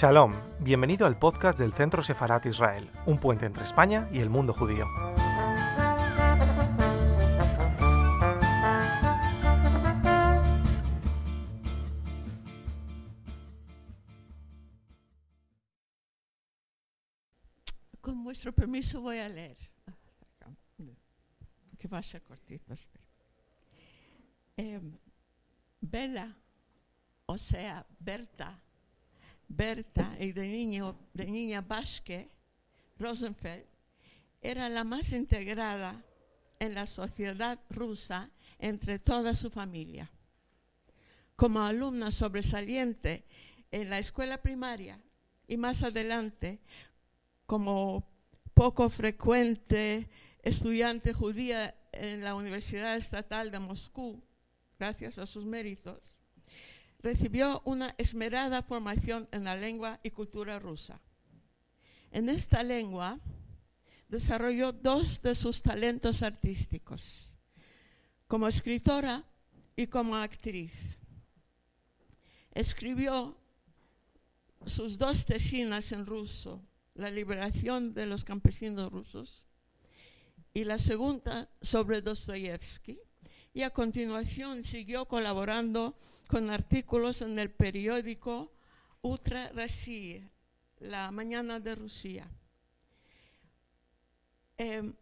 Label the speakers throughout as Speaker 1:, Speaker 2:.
Speaker 1: Shalom, bienvenido al podcast del Centro Sefarat Israel, un puente entre España y el mundo judío.
Speaker 2: Con vuestro permiso voy a leer. Que va a ser cortito. Eh, Bella, o sea, Berta, Berta y de, niño, de niña Basque, Rosenfeld, era la más integrada en la sociedad rusa entre toda su familia. Como alumna sobresaliente en la escuela primaria y más adelante como poco frecuente estudiante judía en la Universidad Estatal de Moscú, gracias a sus méritos, recibió una esmerada formación en la lengua y cultura rusa. En esta lengua desarrolló dos de sus talentos artísticos, como escritora y como actriz. Escribió sus dos tesinas en ruso, La liberación de los campesinos rusos, y la segunda sobre Dostoyevsky, y a continuación siguió colaborando con artículos en el periódico Utra Rusia, La Mañana de Rusia. Em,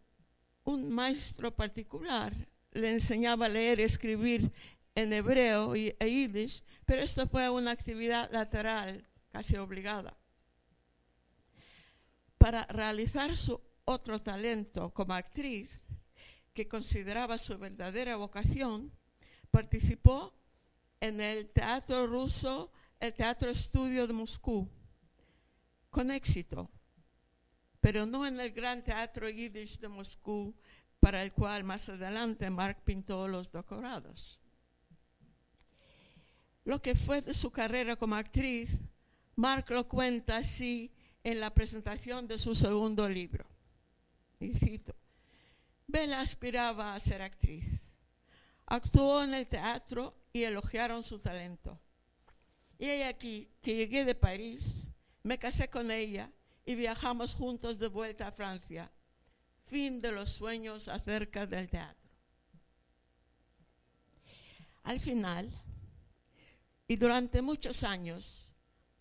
Speaker 2: un maestro particular le enseñaba a leer y escribir en hebreo y e yiddish, pero esto fue una actividad lateral, casi obligada. Para realizar su otro talento como actriz, que consideraba su verdadera vocación, participó en el Teatro Ruso, el Teatro Estudio de Moscú, con éxito, pero no en el Gran Teatro Yiddish de Moscú, para el cual más adelante Mark pintó los decorados. Lo que fue de su carrera como actriz, Mark lo cuenta así en la presentación de su segundo libro. Y Bella aspiraba a ser actriz. Actuó en el teatro y elogiaron su talento. Y he aquí que llegué de París, me casé con ella y viajamos juntos de vuelta a Francia. Fin de los sueños acerca del teatro. Al final, y durante muchos años,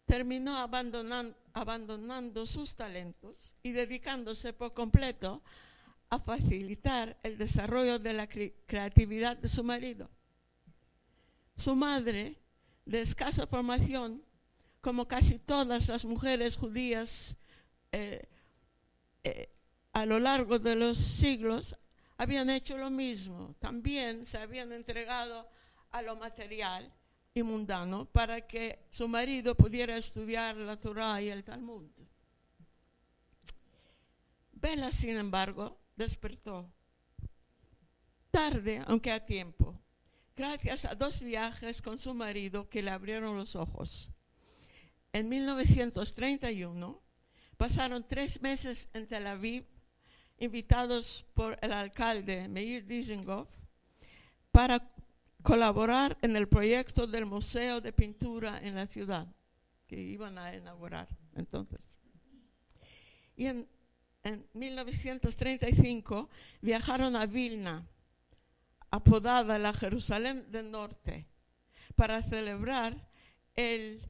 Speaker 2: terminó abandonando, abandonando sus talentos y dedicándose por completo a facilitar el desarrollo de la creatividad de su marido. Su madre, de escasa formación, como casi todas las mujeres judías eh, eh, a lo largo de los siglos, habían hecho lo mismo. También se habían entregado a lo material y mundano para que su marido pudiera estudiar la Torah y el Talmud. Bella, sin embargo, despertó. Tarde, aunque a tiempo, gracias a dos viajes con su marido que le abrieron los ojos. En 1931 pasaron tres meses en Tel Aviv, invitados por el alcalde Meir Dizengoff, para colaborar en el proyecto del Museo de Pintura en la ciudad, que iban a inaugurar entonces. Y en en 1935 viajaron a Vilna, apodada la Jerusalén del Norte, para celebrar el,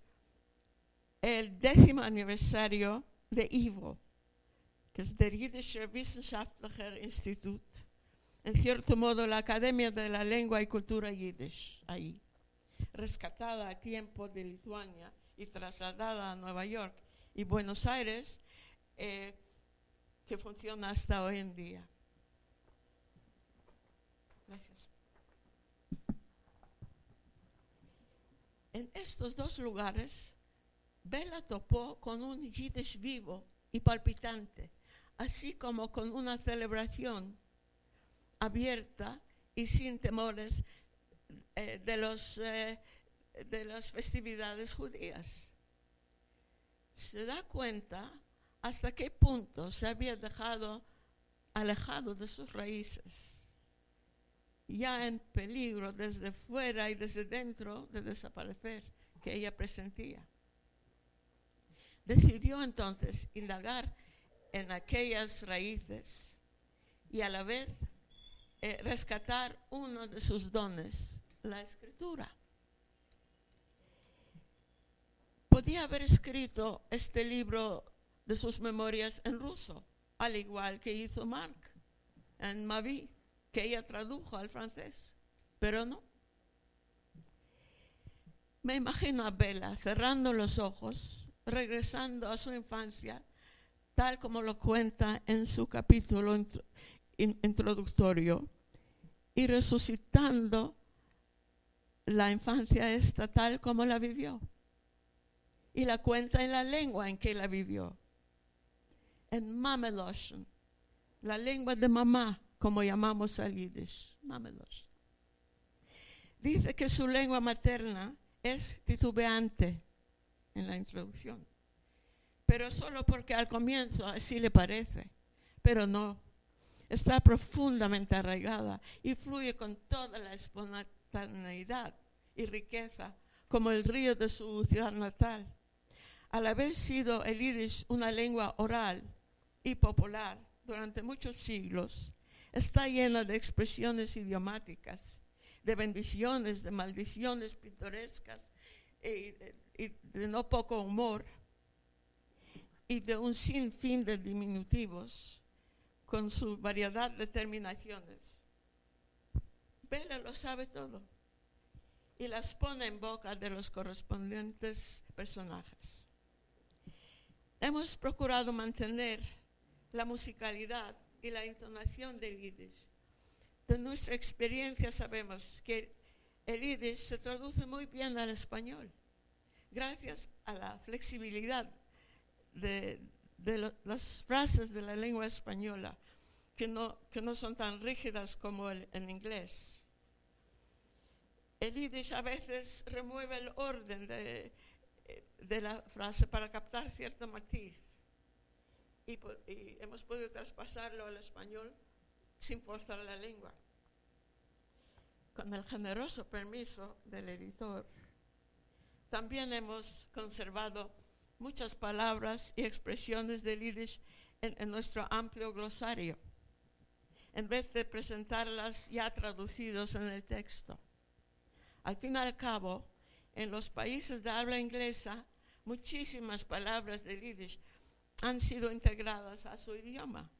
Speaker 2: el décimo aniversario de IVO, que es der Jüdische Wissenschaftlicher Institut, en cierto modo la Academia de la Lengua y Cultura Yiddish, ahí, rescatada a tiempo de Lituania y trasladada a Nueva York y Buenos Aires. Eh, que funciona hasta hoy en día. Gracias. En estos dos lugares, Bella topó con un Yiddish vivo y palpitante, así como con una celebración abierta y sin temores eh, de, los, eh, de las festividades judías. Se da cuenta hasta qué punto se había dejado alejado de sus raíces, ya en peligro desde fuera y desde dentro de desaparecer, que ella presentía. decidió entonces indagar en aquellas raíces y a la vez eh, rescatar uno de sus dones, la escritura. Podía haber escrito este libro de sus memorias en ruso, al igual que hizo Mark en Mavi, que ella tradujo al francés, pero no. Me imagino a Bella cerrando los ojos, regresando a su infancia, tal como lo cuenta en su capítulo introductorio, y resucitando la infancia esta tal como la vivió. Y la cuenta en la lengua en que la vivió. En Mameloshen, la lengua de mamá, como llamamos al Yiddish. Mameloshen. Dice que su lengua materna es titubeante en la introducción, pero solo porque al comienzo así le parece, pero no, está profundamente arraigada y fluye con toda la espontaneidad y riqueza como el río de su ciudad natal. Al haber sido el yiddish una lengua oral y popular durante muchos siglos, está llena de expresiones idiomáticas de bendiciones, de maldiciones pintorescas y, de no poco humor y de un sinfín de diminutivos con su variedad de terminaciones. Vela lo sabe todo y las pone en boca de los correspondientes personajes. Hemos procurado mantener la musicalidad y la entonación del yiddish de nuestra experiencia sabemos que el yiddish se traduce muy bien al español, gracias a la flexibilidad de, las frases de la lengua española, que no, que no son tan rígidas como el, en inglés. El yiddish a veces remueve el orden de, de la frase para captar cierto matiz. Y, hemos podido traspasarlo al español sin forzar la lengua. Con el generoso permiso del editor, también hemos conservado muchas palabras y expresiones del Yiddish en, nuestro amplio glosario, en vez de presentarlas ya traducidos en el texto. Al fin y al cabo, en los países de habla inglesa, muchísimas palabras del Yiddish han sido integradas a su idioma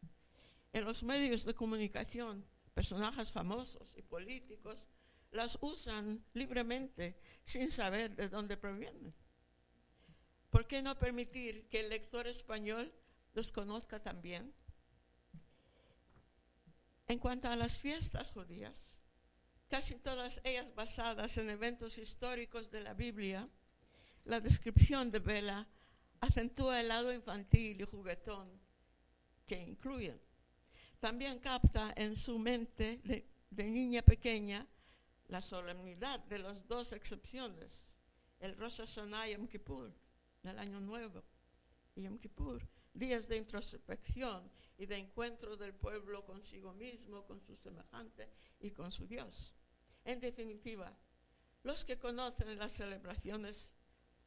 Speaker 2: en los medios de comunicación, personajes famosos y políticos las usan libremente sin saber de dónde provienen. ¿Por qué no permitir que el lector español los conozca también? En cuanto a las fiestas judías, casi todas ellas basadas en eventos históricos de la Biblia, la descripción de Vela acentúa el lado infantil y juguetón que incluyen también capta en su mente de, niña pequeña la solemnidad de las dos excepciones, el Rosh Hashanah y Yom Kippur, el Año Nuevo y Yom Kippur, días de introspección y de encuentro del pueblo consigo mismo, con su semejante y con su Dios. En definitiva, los que conocen las celebraciones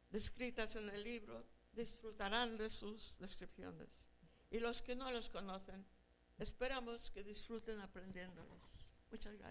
Speaker 2: descritas en el libro disfrutarán de sus descripciones y los que no los conocen Esperamos que disfruten aprendiéndolos. Muchas gracias.